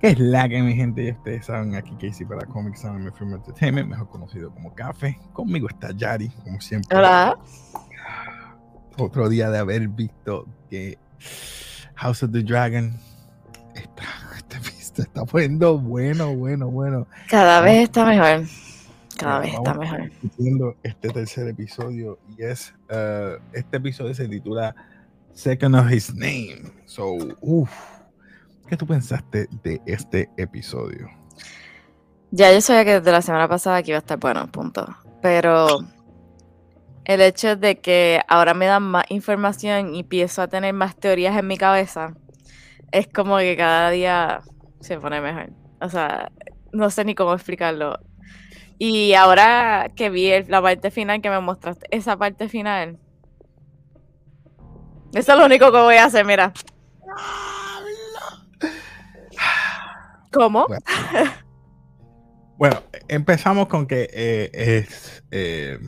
¿Qué es la que mi gente? Ya ustedes saben, aquí Casey para Comics Anime Film Entertainment, mejor conocido como Café. Conmigo está Yari, como siempre. Hola. Otro día de haber visto que House of the Dragon está, se está poniendo bueno, bueno, bueno. Cada vez está mejor. Cada vez está mejor. Este tercer episodio y es eh, este episodio se titula Second of His Name. So, uff, ¿qué tú pensaste de este episodio? Ya yo sabía que desde la semana pasada que iba a estar bueno, punto. Pero el hecho de que ahora me dan más información y empiezo a tener más teorías en mi cabeza, es como que cada día se pone mejor. O sea, no sé ni cómo explicarlo. Y ahora que vi la parte final que me mostraste, esa parte final. Eso es lo único que voy a hacer, mira. ¿Cómo? Bueno, Bueno, empezamos con que eh, es, eh,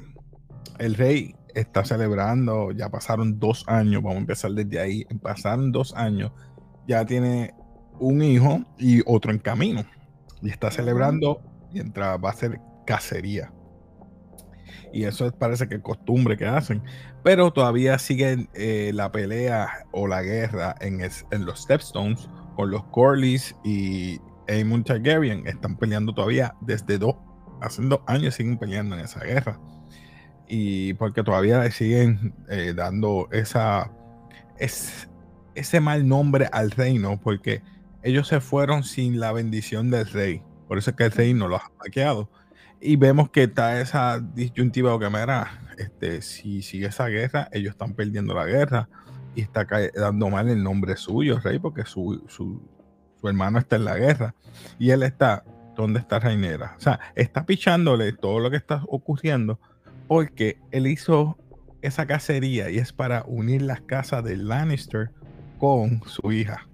el rey está celebrando, ya pasaron dos años, vamos a empezar desde ahí, pasaron dos años, ya tiene un hijo y otro en camino, y está celebrando mientras va a hacer cacería. Y eso es- parece que es costumbre que hacen, pero todavía sigue eh, la pelea o la guerra en, es- en los Stepstones con los Corlys y Aemon Targaryen están peleando todavía desde dos, hace dos años siguen peleando en esa guerra. Y porque todavía le siguen eh, dando esa, es, ese mal nombre al reino, porque ellos se fueron sin la bendición del rey. Por eso es que el rey no los ha hackeado. Y vemos que está esa disyuntiva o que este, si sigue esa guerra, ellos están perdiendo la guerra y está dando mal el nombre suyo, rey, porque su, su, su hermano está en la guerra y él está, ¿dónde está Reinera? O sea, está pichándole todo lo que está ocurriendo porque él hizo esa cacería y es para unir las casas de Lannister con su hija.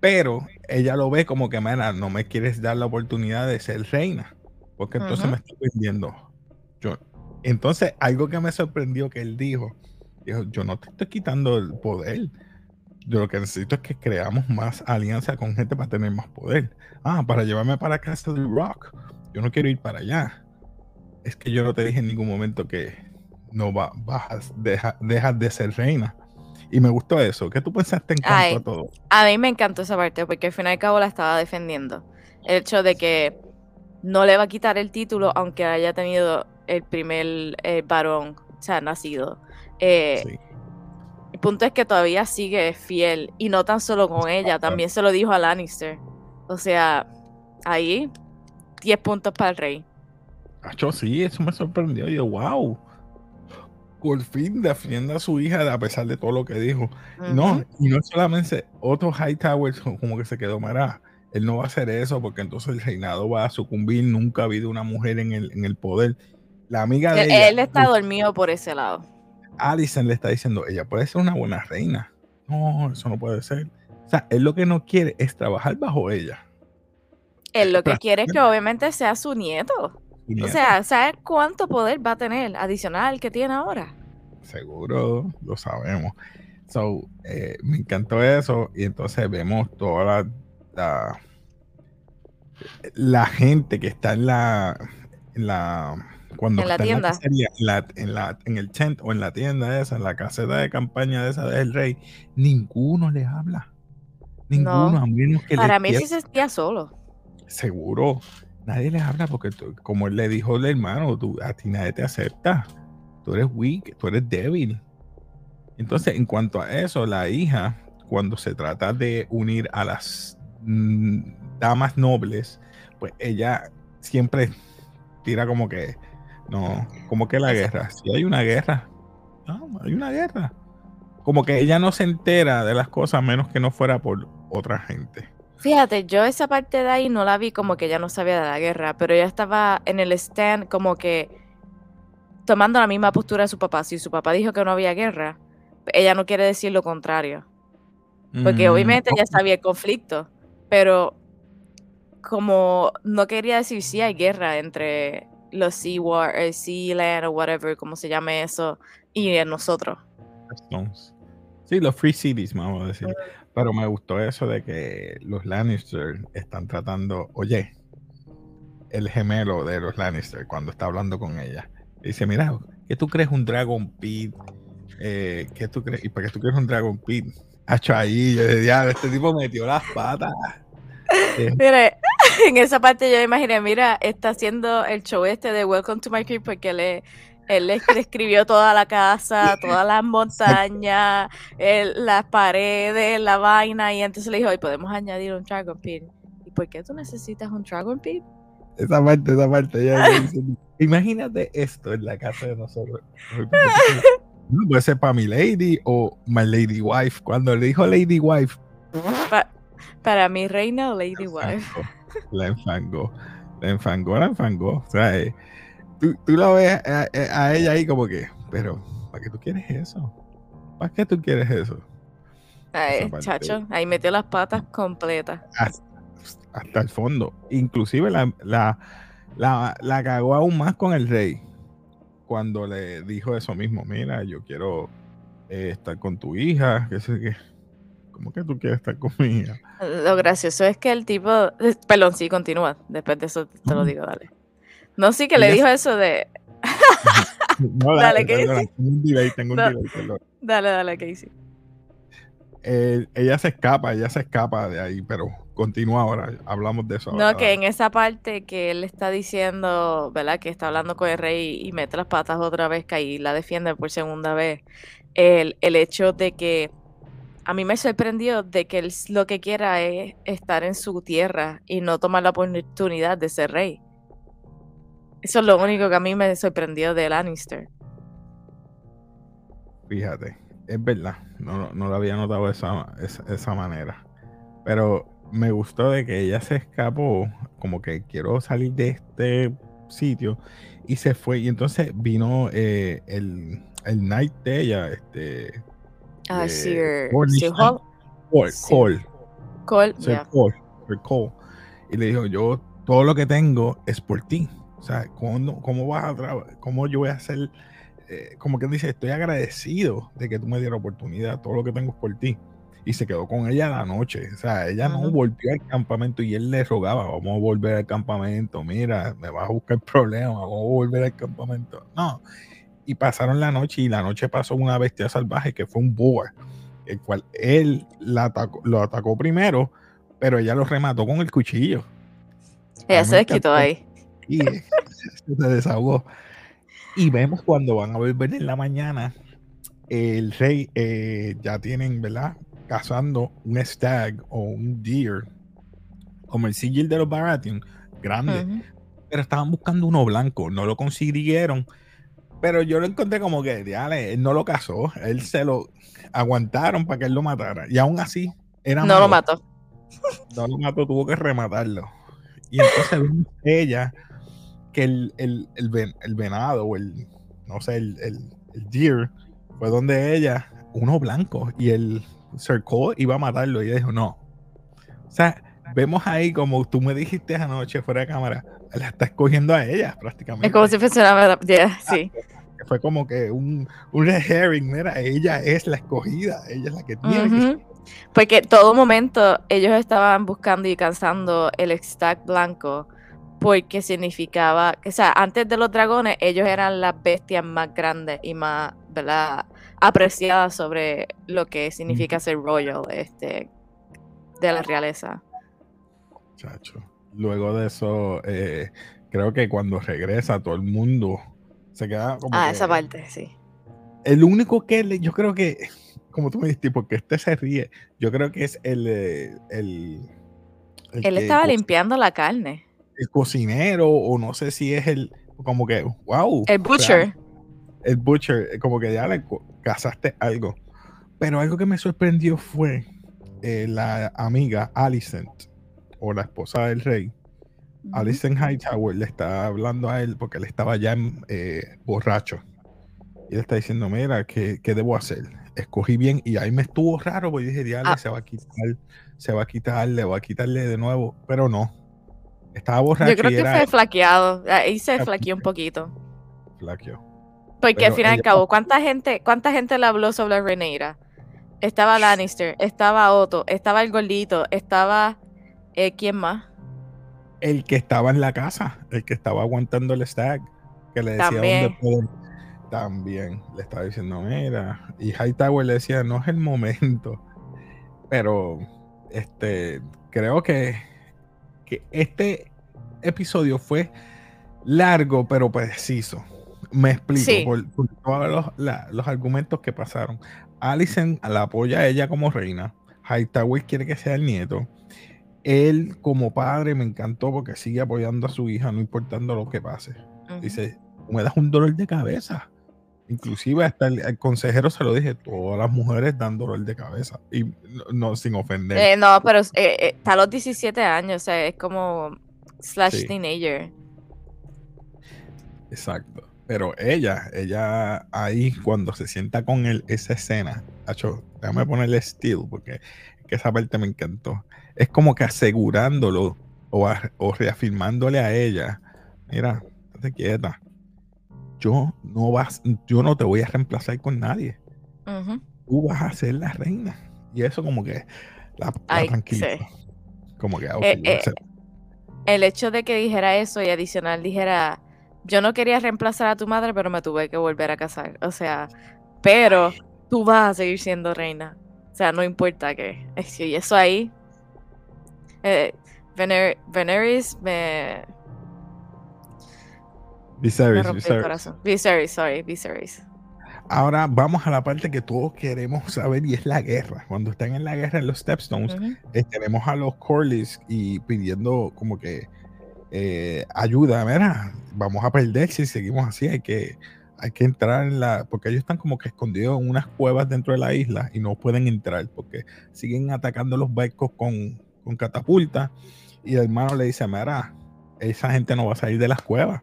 Pero ella lo ve como que, mira, no me quieres dar la oportunidad de ser reina, porque entonces me está vendiendo. Yo, entonces, algo que me sorprendió que él dijo, dijo, yo no te estoy quitando el poder. Yo lo que necesito es que creamos más alianza con gente para tener más poder. Ah, para llevarme para Castle Rock. Yo no quiero ir para allá. Es que yo no te dije en ningún momento que no va, bajas, deja- dejas de ser reina. Y me gustó eso. ¿Qué tú pensaste en cuanto Ay. a todo? A mí me encantó esa parte porque al fin y al cabo la estaba defendiendo. El hecho de que no le va a quitar el título aunque haya tenido el primer eh, varón, o sea, nacido. Eh, Sí. El punto es que todavía sigue fiel y no tan solo con ella, también se lo dijo a Lannister. O sea, ahí 10 puntos para el rey. Acho, sí, eso me sorprendió. Yo, wow. Por fin defiende a su hija a pesar de todo lo que dijo. No, y no solamente otro Hightower como que se quedó, mira, él no va a hacer eso porque entonces el reinado va a sucumbir. Nunca ha habido una mujer en el, en el poder. La amiga de Él, ella, él está dormido por ese lado. Alison le está diciendo, ella puede ser una buena reina. No, eso no puede ser. O sea, él lo que no quiere es trabajar bajo ella. Él lo que quiere es que obviamente sea su nieto. O sea, ¿sabes cuánto poder va a tener adicional al que tiene ahora? Seguro, lo sabemos. So, eh, me encantó eso. Y entonces vemos toda la, la, la gente que está en la, en la cuando En la está tienda. cacería, en, la, en, la- en el tent o en la tienda esa, en la caseta de campaña de esa del rey, ninguno le habla. Ninguno, No. a menos que Para mí sí se sentía solo. seguro nadie les habla porque tú- como él le dijo el hermano, tú, a ti nadie te acepta. Tú eres weak, tú eres débil. Entonces, en cuanto a eso, la hija, cuando se trata de unir a las mm, damas nobles, pues ella siempre tira como que, no, como que la guerra. Si hay una guerra, no, hay una guerra. Como que ella no se entera de las cosas menos que no fuera por otra gente. Fíjate, yo esa parte de ahí no la vi como que ella no sabía de la guerra, pero ella estaba en el stand como que tomando la misma postura de su papá. Si su papá dijo que no había guerra, ella no quiere decir lo contrario. Porque Mm, obviamente ella sabía el conflicto, pero como no quería decir si hay guerra entre los Sea War, el Sea Land o whatever, como se llame eso, y eh, nosotros. Sí, los Free Cities, vamos a decir. Pero me gustó eso de que los Lannister están tratando, oye, el gemelo de los Lannister cuando está hablando con ella. Dice, mira, ¿qué tú crees un Dragon Pit? Eh, ¿Qué tú crees? ¿Y para qué tú quieres un Dragon Pit? Hacho ahí, yo de diablo, este tipo metió las patas. Eh, Mire, en esa parte yo imaginé, mira, está haciendo el show este de Welcome to My Crib porque le, él le escribió toda la casa, todas las montañas, las paredes, la vaina, y entonces le dijo, y podemos añadir un Dragon Pit. ¿Y por qué tú necesitas un Dragon Pit? esa parte, esa parte. ya Imagínate esto en la casa de nosotros. No, puede ser para mi lady o my lady wife. Cuando le dijo lady wife, Pa- para mi reina o Lady Wife. La enfangó. La enfangó, la enfangó. O sea, eh, tú, tú la ves a, ella ahí como que, pero, ¿para qué tú quieres eso? ¿Para qué tú quieres eso? Ay, chacho, ahí metió las patas completas. Hasta, hasta el fondo. Inclusive la, la, la, la cagó aún más con el rey. Cuando le dijo eso mismo, mira, yo quiero eh, estar con tu hija, que sé qué. ¿Cómo que tú quieres estar con mi hija? Lo gracioso es que el tipo, eh, perdón, sí, continúa. Después de eso te lo digo, dale. No, sí que le dijo eso de, No, Dale, ¿qué perdona, dices? tengo un delay, tengo un No. delay, perdón. dale, dale, Casey. Eh, ella se escapa, ella se escapa de ahí, pero continúa ahora, hablamos de eso. No, ahora, que en esa parte que él está diciendo, ¿verdad? Que está hablando con el rey y mete las patas otra vez, que ahí la defiende por segunda vez. El, el hecho de que a mí me sorprendió de que él lo que quiera es estar en su tierra y no tomar la oportunidad de ser rey. Eso es lo único que a mí me sorprendió de Lannister. Fíjate, es verdad, no, no lo había notado de esa, esa, esa manera. Pero me gustó de que ella se escapó, como que quiero salir de este sitio, y se fue. Y entonces vino eh, el, el night de ella, este. Ah, de Sir, Sir Knight. Hall, Cole. Cole, Cole, Sir yeah. Cole, Cole. Y le dijo, yo todo lo que tengo es por ti. O sea, ¿cómo, cómo vas a trabajar? ¿Cómo yo voy a hacer? eh, como que dice, estoy agradecido de que tú me dieras oportunidad, todo lo que tengo es por ti. Y se quedó con ella la noche. O sea, ella no volvió al campamento y él le rogaba, vamos a volver al campamento, mira, me vas a buscar problemas, vamos a volver al campamento. No. Y pasaron la noche y la noche pasó una bestia salvaje que fue un boar, el cual él la atacó- lo atacó primero, pero ella lo remató con el cuchillo. Ella se desquitó ahí. Y se desahogó. Y vemos cuando van a volver en la mañana, el rey eh, ya tienen, ¿verdad? Cazando un stag o un deer, como el sigil de los Baratheon, grande. Pero estaban buscando uno blanco, no lo consiguieron. Pero yo lo encontré como que, diale, él no lo cazó, él se lo aguantaron para que él lo matara. Y aún así, era No lo mató. No lo mató, tuvo que rematarlo. Y entonces ella que el, el, el, ven- el venado o el, no sé, el, el, deer fue donde ella, uno blanco, y el cercó iba a matarlo. Y ella dijo, no. O sea, vemos ahí como tú me dijiste anoche fuera de cámara, la está escogiendo a ella prácticamente. Es como si fuese una... yeah, sí. Fue como que un, un herring, mira, ella es la escogida, ella es la que tiene que Ujú. Porque todo momento ellos estaban buscando y cazando el stack blanco porque significaba, o sea, antes de los dragones ellos eran las bestias más grandes y más, ¿verdad? Apreciadas sobre lo que significa ser royal, este, de la realeza. Chacho. Luego de eso, eh, creo que cuando regresa todo el mundo se queda como Ah, que- esa parte, sí. El único que le- yo creo que, como tú me dijiste, porque este se ríe, yo creo que es el, eh, el, el Él que estaba limpiando la carne. El cocinero o no sé si es el como que wow El butcher. el butcher eh, como que ya le cazaste algo pero algo que me sorprendió fue eh, la amiga Alicent o la esposa del rey Ujú. Alicent Hightower le está hablando a él porque él estaba ya eh, borracho y él está diciendo mira ¿qué, qué debo hacer? escogí bien y ahí me estuvo raro, porque dije, diablo, Ah. se va a quitar, se va a quitar, le va a quitarle de nuevo, pero no. Estaba borracho Yo creo que era fue flaqueado. Ahí se Ah, flaqueó un poquito. flaqueo. Porque Pero al fin y al cabo, ¿cuánta gente, ¿cuánta gente le habló sobre Rhaenyra? Estaba Lannister, estaba Otto, estaba el gordito, estaba... eh, ¿Quién más? El que estaba en la casa, el que estaba aguantando el stag, que le decía También. dónde. También le estaba diciendo, mira. Y Hightower le decía, no es el momento. Pero, este, creo que, que este episodio fue largo, pero preciso. Me explico Sí. por, por todos los, la- los argumentos que pasaron. Alicent la apoya a ella como reina. Hightower quiere que sea el nieto. Él, como padre, me encantó porque sigue apoyando a su hija, no importando lo que pase. Dice, me das un dolor de cabeza. Inclusive hasta el, el consejero se lo dije, todas las mujeres dan dolor de cabeza. Y no, sin ofender. Eh, no, pero eh, eh, está a los 17 años, o sea, es como slash Sí. teenager. Exacto. Pero ella, ella ahí cuando se sienta con él, esa escena, acho, déjame ponerle steel porque que esa parte me encantó. Es como que asegurándolo o, a- o reafirmándole a ella, mira, estate quieta. Yo no vas, yo no te voy a reemplazar con nadie. Tú vas a ser la reina. Y eso como que la, la Ay, tranquiliza. sí. Como que, ah, Eh, eh, El hecho de que dijera eso y adicional dijera, yo no quería reemplazar a tu madre, pero me tuve que volver a casar. O sea, pero tú vas a seguir siendo reina. O sea, no importa qué. Es- Y eso ahí. Eh, Vener- Veneris me, me Viserys, el Viserys. corazón. Viserys, sorry, Viserys. Ahora vamos a la parte que todos queremos saber y es la guerra. Cuando están en la guerra en los Stepstones, Ujú. eh, tenemos a los Corlys y pidiendo como que eh, ayuda. Mira, vamos a perder si seguimos así. Hay que, hay que entrar en la. Porque ellos están como que escondidos en unas cuevas dentro de la isla y no pueden entrar porque siguen atacando los barcos con, con catapultas. Y el hermano le dice: Mira, esa gente no va a salir de las cuevas.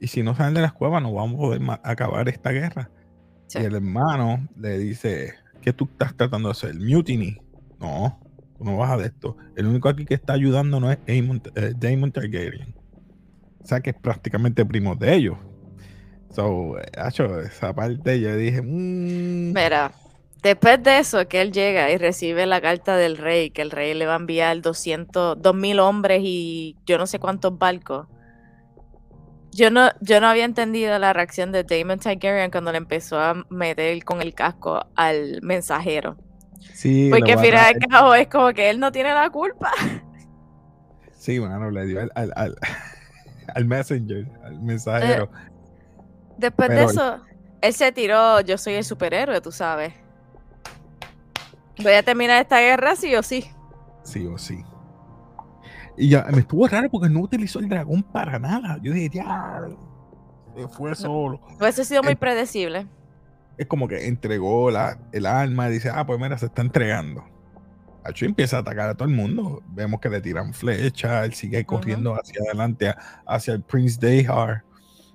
Y si no salen de las cuevas, no vamos a poder acabar esta guerra. Sí. Y el hermano le dice, ¿qué tú estás tratando de hacer? Mutiny. No, tú no vas a de esto. El único aquí que está ayudando no es Aemon, eh, Targaryen. O sea que es prácticamente primo de ellos. So, eh, hacho, esa parte yo dije, mm, Mira, después de eso, que él llega y recibe la carta del rey, que el rey le va a enviar 200, 2000 hombres y yo no sé cuántos barcos. Yo no, yo no había entendido la reacción de Damon Targaryen cuando le empezó a meter con el casco al mensajero. sí, Porque al final dar- al cabo es como que él no tiene la culpa. sí, mano, le dio al, al, al, al messenger, al mensajero. Después de eso, él se tiró, yo soy el superhéroe, tú sabes. Voy a terminar esta guerra sí o sí. Sí o sí. Y ya me estuvo raro porque no utilizó el dragón para nada. Yo dije, ya, se fue solo. Hubiese sido muy Eh, predecible. es como que entregó la, el arma y dice, ah, pues mira, se está entregando. Hacho empieza a atacar a todo el mundo. Vemos que le tiran flechas, él sigue corriendo hacia adelante, hacia el Prince Dayhar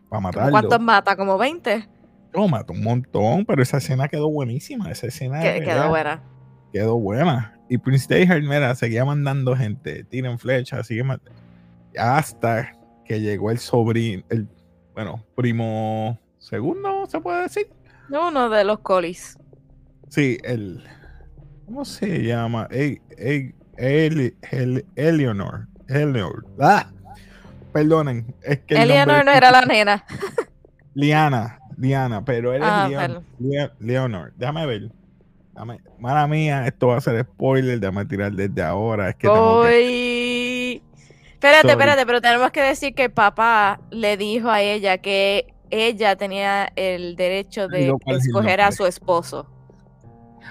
para matarlo. ¿Cuántos mata? ¿Como 20? No, mató un montón, pero esa escena quedó buenísima. Esa escena Que, quedó buena. Quedó buena. Y Prince Dayhar, mira, seguía mandando gente, tiran flechas, sigue hasta que llegó el sobrino, el, bueno, primo segundo, se puede decir. Uno de los colis. Sí, el. ¿Cómo se llama? E- E- Eli- El- Eleanor. Eleanor. ¡Ah! Perdonen. Es que el Eleanor no era la nena. Liana. Liana, pero él Ah, es Leon- Leonor. Déjame ver. Dame, mala mía, esto va a ser spoiler. Déjame tirar desde ahora. Es que tengo que. Espérate, Sorry. espérate, pero tenemos que decir que papá le dijo a ella que ella tenía el derecho de Digo, ¿cuál es el escoger a su esposo.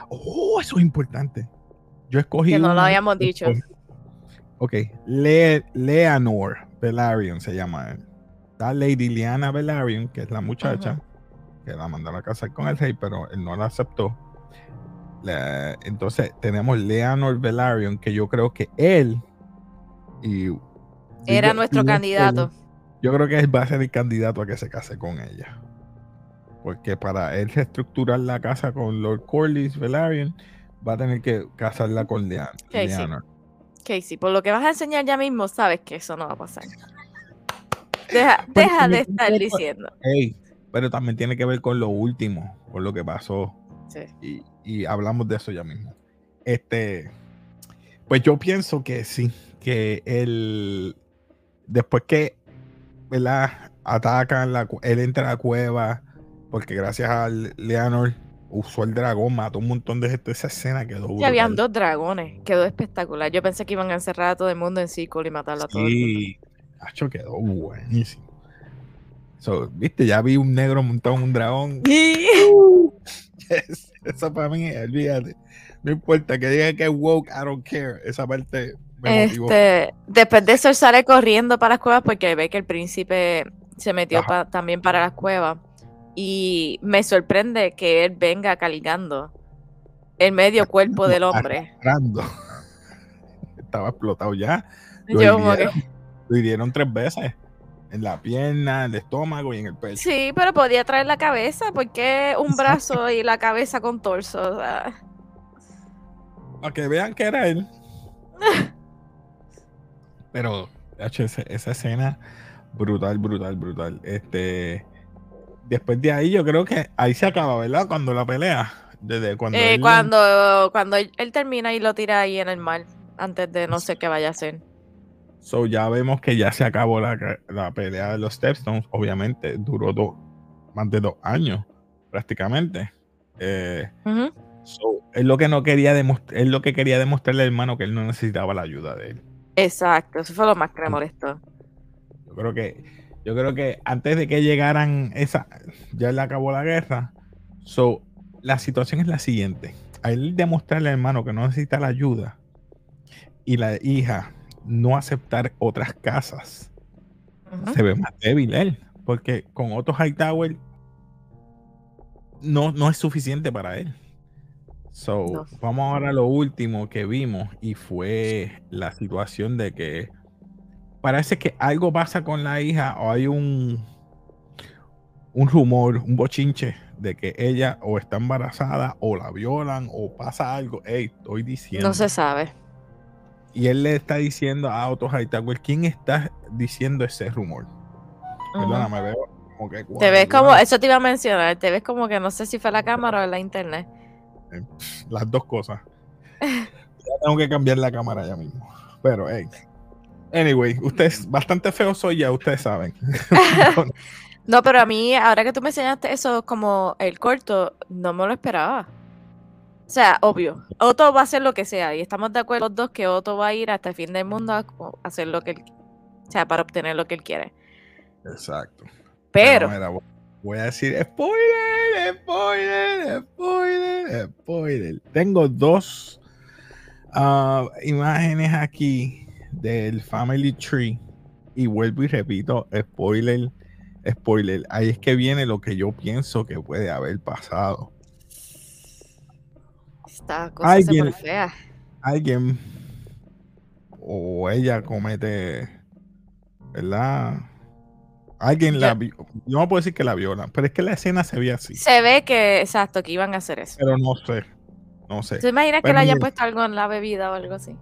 Oh, eso es importante. Yo escogí. Que no lo habíamos dicho. Ok. Le- Leonor Velaryon se llama él. Está Lady Liana Velaryon, que es la muchacha que la mandaron a casar con el rey, pero él no la aceptó. La- entonces tenemos Leonor Velaryon, que yo creo que él y Era digo- nuestro candidato. Yo creo que él va a ser el candidato a que se case con ella. Porque para él reestructurar la casa con Lord Corlys Velaryon, va a tener que casarla con Leanor. Casey. Casey, por lo que vas a enseñar ya mismo, sabes que eso no va a pasar. Deja, Pues deja de estar diciendo. Pero también tiene que ver con lo último, con lo que pasó. Sí. Y, y hablamos de eso ya mismo. Este, pues yo pienso que sí, que él, después que, ¿verdad? Atacan, la, él entra a la cueva, porque gracias a Leonor usó el dragón, mató un montón de gente. Esa escena quedó Ya habían dos dragones, quedó espectacular. Yo pensé que iban a encerrar a todo el mundo en círculo y matarlo a todo el mundo. Sí, Hacho, quedó buenísimo. So, Viste, ya vi un negro montado en un dragón. Yes, Eso para mí, olvídate. No importa que digan que es woke, I don't care. Esa parte me motivó. Este, después de eso sale corriendo para las cuevas porque ve que el príncipe se metió pa- también para las cuevas. Y me sorprende que él venga cargando el medio cuerpo del hombre. Estaba explotado ya. Lo Yo que, lo hirieron tres veces. En la pierna, en el estómago y en el pecho. sí, pero podía traer la cabeza porque un brazo y la cabeza con torso. o sea, Para que vean que era él. Pero, esa, esa escena, brutal, brutal, brutal. Este. Después de ahí, yo creo que ahí se acaba, ¿verdad? Cuando la pelea. Desde cuando. eh, él- cuando, cuando él, él termina y lo tira ahí en el mar antes de no sé qué vaya a hacer. So ya vemos que ya se acabó la, la pelea de los Stepstones. Obviamente duró dos, más de dos años, prácticamente. Eh, so, es lo que no quería demostrar, es lo que quería demostrarle al hermano que él no necesitaba la ayuda de él. Exacto, eso fue lo más que me molestó. Yo creo que, yo creo que antes de que llegaran esa, ya le acabó la guerra. So, la situación es la siguiente. A él demostrarle al hermano que no necesita la ayuda y la hija no aceptar otras casas. Se ve más débil él, porque con Otto Hightower no, no es suficiente para él. So, No. vamos ahora a lo último que vimos y fue la situación de que parece que algo pasa con la hija o hay un un rumor, un bochinche de que ella o está embarazada o la violan o pasa algo. Ey, estoy diciendo. No se sabe. Y él le está diciendo a Otto Hightower, ¿quién está diciendo ese rumor? Ujú. Perdona, me veo como que. Te ves como, eso te iba a mencionar, te ves como que no sé si fue la cámara o la internet. Las dos cosas. ya tengo que cambiar la cámara ya mismo. Pero, hey. Anyway, ustedes, bastante feo soy ya, ustedes saben. No, pero a mí, ahora que tú me enseñaste eso como el corto, no me lo esperaba. O sea, obvio, Otto va a hacer lo que sea y estamos de acuerdo los dos que Otto va a ir hasta el fin del mundo a hacer lo que él, o sea, para obtener lo que él quiere. Exacto. Pero, mira, voy- voy a decir spoiler, spoiler, spoiler, spoiler. Tengo dos ah, imágenes aquí del Family Tree y vuelvo y repito, spoiler, spoiler. Ahí es que viene lo que yo pienso que puede haber pasado. Esta cosa se Alguien- pone fea. Alguien o ella comete, ¿verdad? Alguien la Yo- vi- Yo no puedo decir que la viola, pero es que la escena se ve así. Se ve que, exacto, que iban a hacer eso. Pero no sé. No sé. ¿Te imaginas que Pues le hayan puesto algo en la bebida o algo así?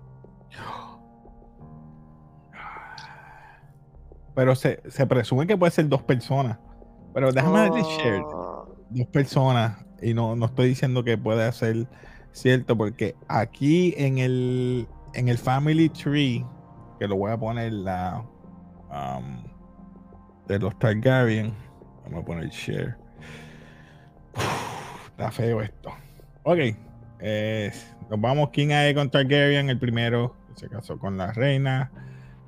Pero se, se presume que puede ser dos personas. Pero déjame decir Oh, dos personas. Y no, no estoy diciendo que pueda ser cierto, porque aquí en el, en el Family Tree, que lo voy a poner la um, de los Targaryen, vamos a poner share. Uf, está feo esto. Ok, eh, nos vamos King Aegon Targaryen, el primero, que se casó con la reina.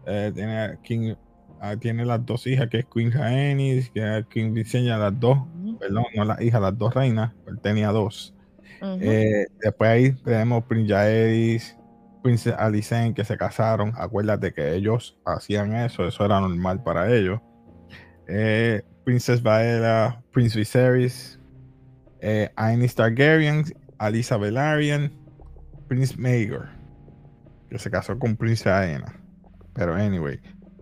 Eh, tiene, King, ah, tiene las dos hijas, que es Queen Rhaenys, que es King Visenya, las dos perdón, no las hijas, las dos reinas, él tenía dos. Eh, después ahí tenemos Prince Jaehaerys, Princess Alicent que se casaron. Acuérdate que ellos hacían eso, eso era normal para ellos. Eh, Princess Vaela, Prince Viserys, eh, Aenys Targaryen, Alisa Velaryon, Prince Maegor, que se casó con Princesa Aena. Pero anyway,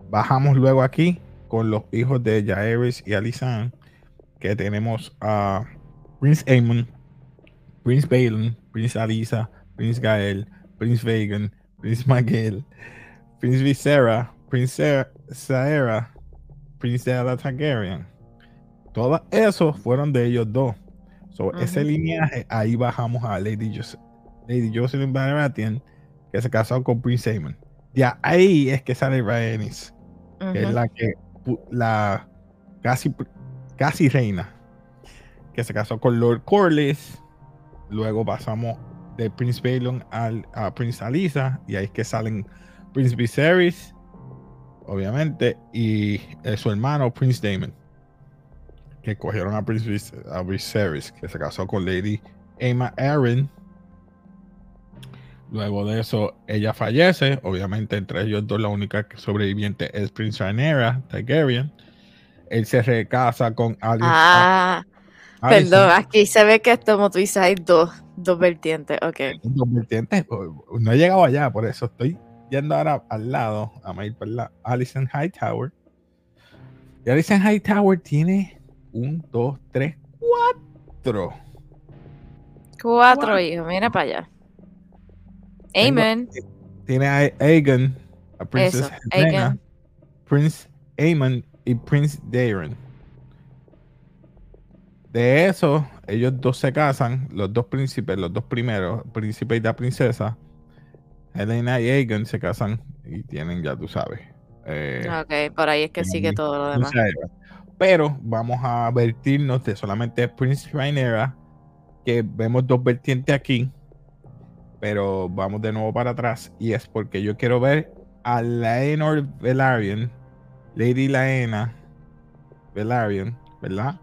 bajamos luego aquí con los hijos de Jaehaerys y Alicent. que tenemos a Prince Aemon, Prince Balin, Prince Alisa, Prince Gael, Prince Vegan, Prince Miguel, Prince Visera, Prince Saera, Prince Ella Targaryen. Todos esos fueron de ellos dos. So, Ese lineaje, ahí bajamos a Lady, Lady Jocelyn Baratheon, que se casó con Prince Aemon. Ya ahí es que sale Rhaenys, que es la que la casi, casi reina, que se casó con Lord Corlys. Luego pasamos de Prince Balon al, a Prince Alisa, y ahí es que salen Prince Viserys, obviamente, y eh, su hermano Prince Damon, que cogieron a Prince Viserys, que se casó con Lady Emma Aaron Luego de eso, ella fallece. Obviamente, entre ellos dos, la única sobreviviente es Prince Rhaenyra Targaryen. Él se recasa con Alice. Ah, perdón, aquí se ve que, como tú dices, hay dos, dos vertientes. Ok. Dos vertientes. No he llegado allá, por eso estoy yendo ahora al lado, a ir por la Alison Hightower. Y Alison Hightower tiene un, dos, tres, cuatro. Cuatro hijos, mira para allá. Amen. Tiene a Aegon, a Princess Helena, Prince Aemon y Prince Darren. De eso, ellos dos se casan, los dos príncipes, los dos primeros, príncipe y la princesa. Helena y Aegon se casan y tienen, ya tú sabes. Eh, ok, por ahí es que sigue todo lo demás. Pero vamos a vertirnos de solamente Prince Rhaenyra, que vemos dos vertientes aquí pero vamos de nuevo para atrás y es porque yo quiero ver a Laenor Velaryon, Lady Laena Velaryon, ¿verdad?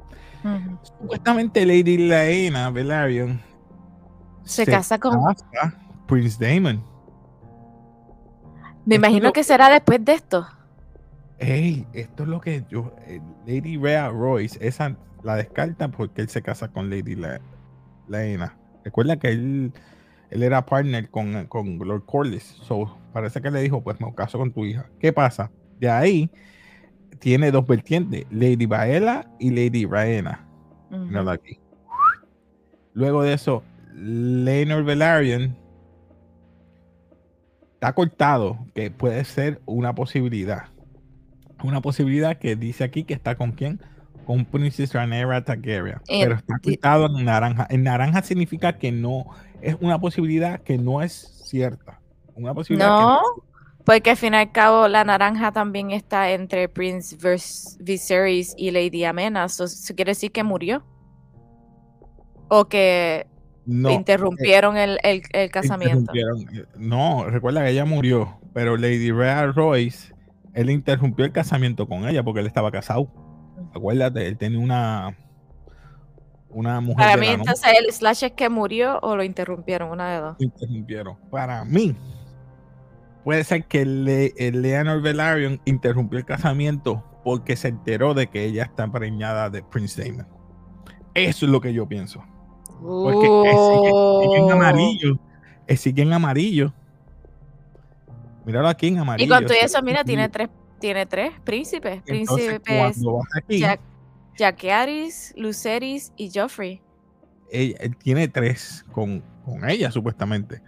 Supuestamente Lady Laena Velaryon se, casa con Prince Damon. Me imagino que será después de esto. Ey, esto es lo que yo. Eh, Lady Rhea Royce, esa la descarta porque él se casa con Lady Laena. Recuerda que él él era partner con, con Lord Corlys. So, parece que le dijo, pues me caso con tu hija. ¿Qué pasa? De ahí tiene dos vertientes, Lady Baela y Lady Raena. aquí. Luego de eso, Leonor Velaryon está cortado, que puede ser una posibilidad. Una posibilidad que dice aquí que está con quién? Con Princess Rhaenyra Targaryen. Eh, pero está cortado en naranja. En naranja significa que no es una posibilidad que no es cierta. Una posibilidad no, porque al fin y al cabo la naranja también está entre Prince Viserys y Lady Amena. Eso, quiere decir que murió. O que interrumpieron el, casamiento. No, recuerda que ella murió, pero Lady Rhea Royce, él interrumpió el casamiento con ella porque él estaba casado. Acuérdate, él tenía una una mujer. Para mí, entonces, ¿el slash es que murió o lo interrumpieron? Una de dos. Interrumpieron. Para mí, puede ser que Le Leonor Velaryon interrumpió el casamiento porque se enteró de que ella está preñada de Prince Damon. Eso es lo que yo pienso. Porque sigue, en amarillo. Sigue en amarillo. Míralo aquí en amarillo. Y con todo eso, mira, tiene tres, tiene tres príncipes. príncipes. Jaquearis, Luceris y Joffrey. él tiene tres con, ella, supuestamente.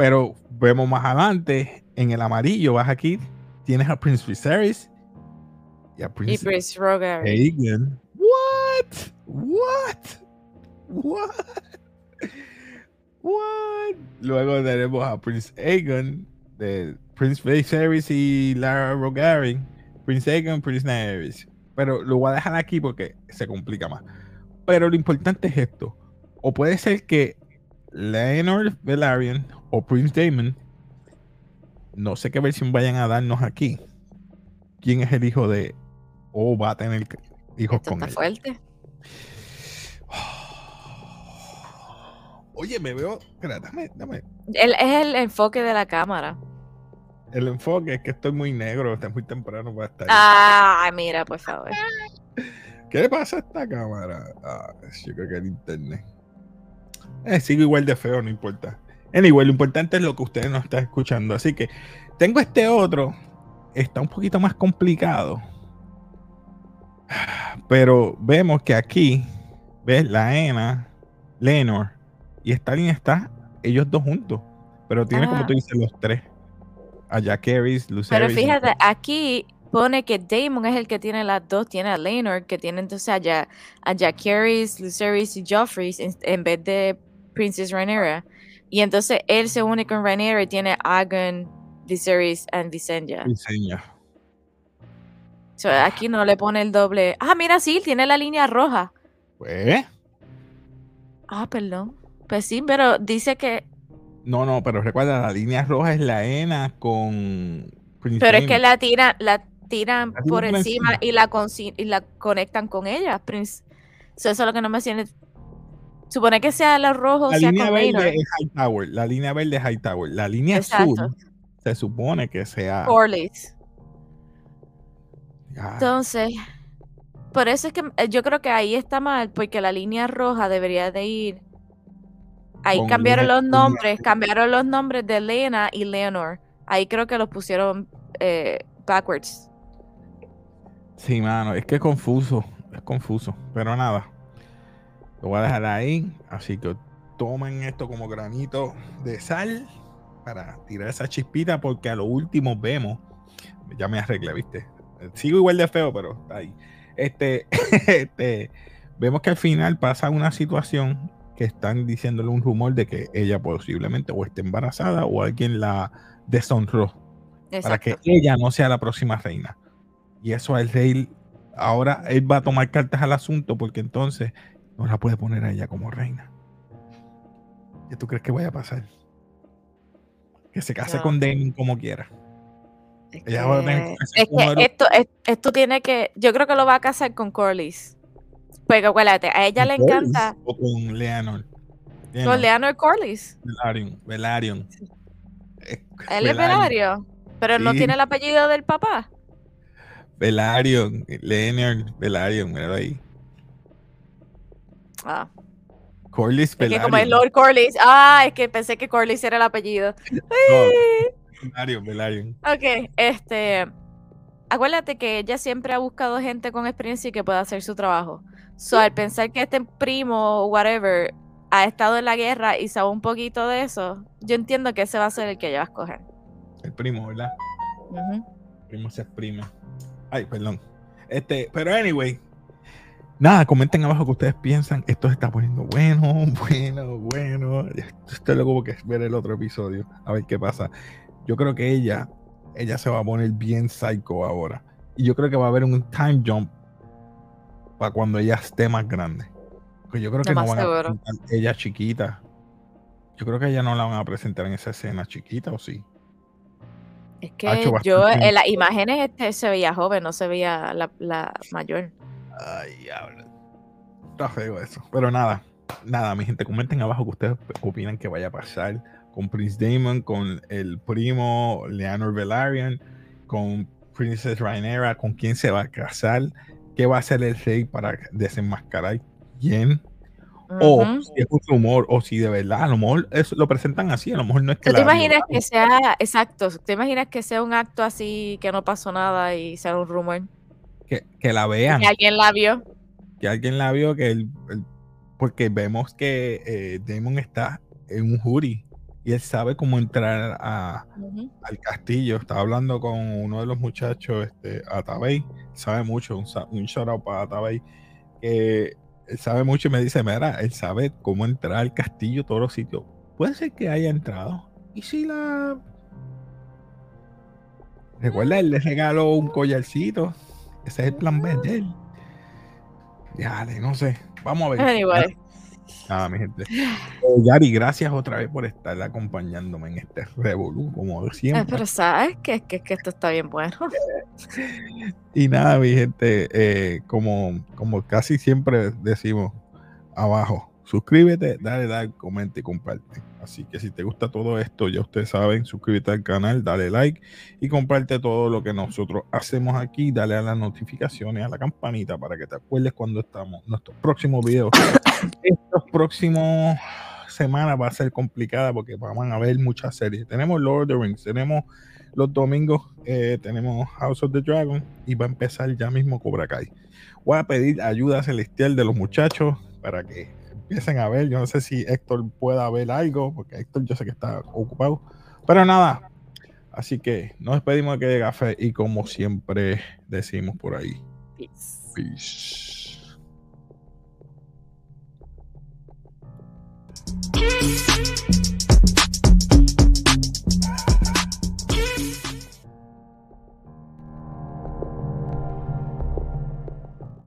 Pero vemos más adelante, en el amarillo, vas aquí, tienes a Prince Viserys y a Prince, y Prince Rogar. What? What? What? What? Luego tenemos a Prince Aegon, de Prince Viserys y Lara Rogarin. Prince Aegon, Prince Daenerys. Pero lo voy a dejar aquí porque se complica más. Pero lo importante es esto. O puede ser que Leonard Velaryon o Prince Damon, no sé qué versión vayan a darnos aquí. ¿Quién es el hijo de o va a tener hijos con él? fuerte. Oye, me veo. Espérate, dame, es el enfoque de la cámara. El enfoque es que estoy muy negro, está muy temprano para estar. Ah, mira, por favor. ¿Qué le pasa a esta cámara? Ah, yo creo que el internet. Eh, sigo igual de feo, no importa. Anyway, lo importante es lo que ustedes no están escuchando. Así que tengo este otro. Está un poquito más complicado. Pero vemos que aquí, ves, la Ena, Lenor y Stalin está, ellos dos juntos. Pero tiene, como tú dices, los tres. A Jack Harris, Pero fíjate, aquí pone que Damon es el que tiene las dos, tiene a Lenor, que tiene entonces a, Jack, a Jack Harris, Lucerys y Joffrey en, vez de Princess Rhaenyra. Y entonces él se une con Rhaenyra y tiene Aegon, Viserys y Visenya. Visenya. aquí no le pone el doble. Ah, mira, sí, tiene la línea roja. Pues. Ah, perdón. Pues sí, pero dice que. No, no, pero recuerda, la línea roja es la ENA con. pero es que la tiran, la tiran por encima, Y, la y la conectan con ella. Prince. eso es lo que no me tiene. Supone que sea la rojo. La línea verde es Hightower. La línea verde es Hightower. La línea azul se supone que sea. Corlys. Entonces, por eso es que eh, yo creo que ahí está mal, porque la línea roja debería de ir. Ahí cambiaron los nombres, cambiaron los nombres de Lena y Leonor. Ahí creo que los pusieron eh, backwards. Sí, mano, es que es confuso, es confuso, pero nada. Lo voy a dejar ahí, así que tomen esto como granito de sal para tirar esa chispita, porque a lo último vemos, ya me arreglé, ¿viste? Sigo igual de feo, pero está ahí. Este, este, vemos que al final pasa una situación que están diciéndole un rumor de que ella posiblemente o esté embarazada o alguien la deshonró para que ella no sea la próxima reina. Y eso el rey ahora él va a tomar cartas al asunto porque entonces no la puede poner a ella como reina. ¿Qué tú crees que vaya a pasar? Que se case con Damon como quiera. Es que, esto, esto tiene que. Yo creo que lo va a casar con Corlys. Porque acuérdate, a ella le encanta. O con Leonor. Con Leonor Corlys. Velarion. Velarion. Él es Velario. Pero no tiene el apellido del papá. Velarion. Leonor Velarion, mira ahí. Ah. Corlys Velaryon. Es que como es Lord Corlys. Ah, es que pensé que Corlys era el apellido. Velaryon, Velaryon. Ok, este. Acuérdate que ella siempre ha buscado gente con experiencia y que pueda hacer su trabajo. So, al pensar que este primo o whatever ha estado en la guerra y sabe un poquito de eso, yo entiendo que ese va a ser el que ella va a escoger. El primo, ¿verdad? El primo se exprime. Ay, perdón. Este, pero anyway, Nada, comenten abajo que ustedes piensan. Esto se está poniendo bueno, bueno, bueno. Esto es lo que ver el otro episodio. A ver qué pasa. Yo creo que ella, ella se va a poner bien psycho ahora. Y yo creo que va a haber un time jump para cuando ella esté más grande. Porque yo creo que no van a presentar ella chiquita. Yo creo que ella no la van a presentar en esa escena chiquita, ¿o sí? Es que yo en las imágenes este se veía joven, no se veía la, la mayor. Ay, habla. Está feo eso. Pero nada, nada, mi gente, comenten abajo que ustedes opinan que vaya a pasar con Prince Damon, con el primo Leonor Velaryon, con Princess Rhaenyra, con quién se va a casar, qué va a hacer el rey para desenmascarar quién. O si es un rumor, o si de verdad, a lo mejor lo presentan así, a lo mejor no es que. ¿Te imaginas que sea, exacto, te imaginas que sea un acto así, que no pasó nada y sea un rumor? Que, la vean. Que alguien la vio. Que alguien la vio, que el, porque vemos que eh, Damon está en un jury y él sabe cómo entrar a, al castillo. Estaba hablando con uno de los muchachos, este, Atabey, sabe mucho, un, un shout out para Atabey, que él sabe mucho y me dice, mira, él sabe cómo entrar al castillo, todos los sitios. Puede ser que haya entrado. Y si la... Recuerda, él le regaló un collarcito ese es el plan B de él. no sé. Vamos a ver. Nada, mi gente. Eh, Yari, gracias otra vez por estar acompañándome en este revolú, como siempre. pero sabes que, que, que, esto está bien bueno. y nada, mi gente, eh, como, como casi siempre decimos abajo, suscríbete, dale like, comenta y comparte. Así que si te gusta todo esto, ya ustedes saben, suscríbete al canal, dale like y comparte todo lo que nosotros hacemos aquí. Dale a las notificaciones, a la campanita para que te acuerdes cuando estamos nuestros próximos videos. Estos próximos semana va a ser complicada porque van a haber muchas series. Tenemos Lord of the Rings, tenemos los domingos, eh, tenemos House of the Dragon y va a empezar ya mismo Cobra Kai. Voy a pedir ayuda celestial de los muchachos para que empiecen a ver. Yo no sé si Héctor pueda ver algo, porque Héctor yo sé que está ocupado. Pero nada, así que nos despedimos de que de café y como siempre decimos por ahí. Peace. Peace.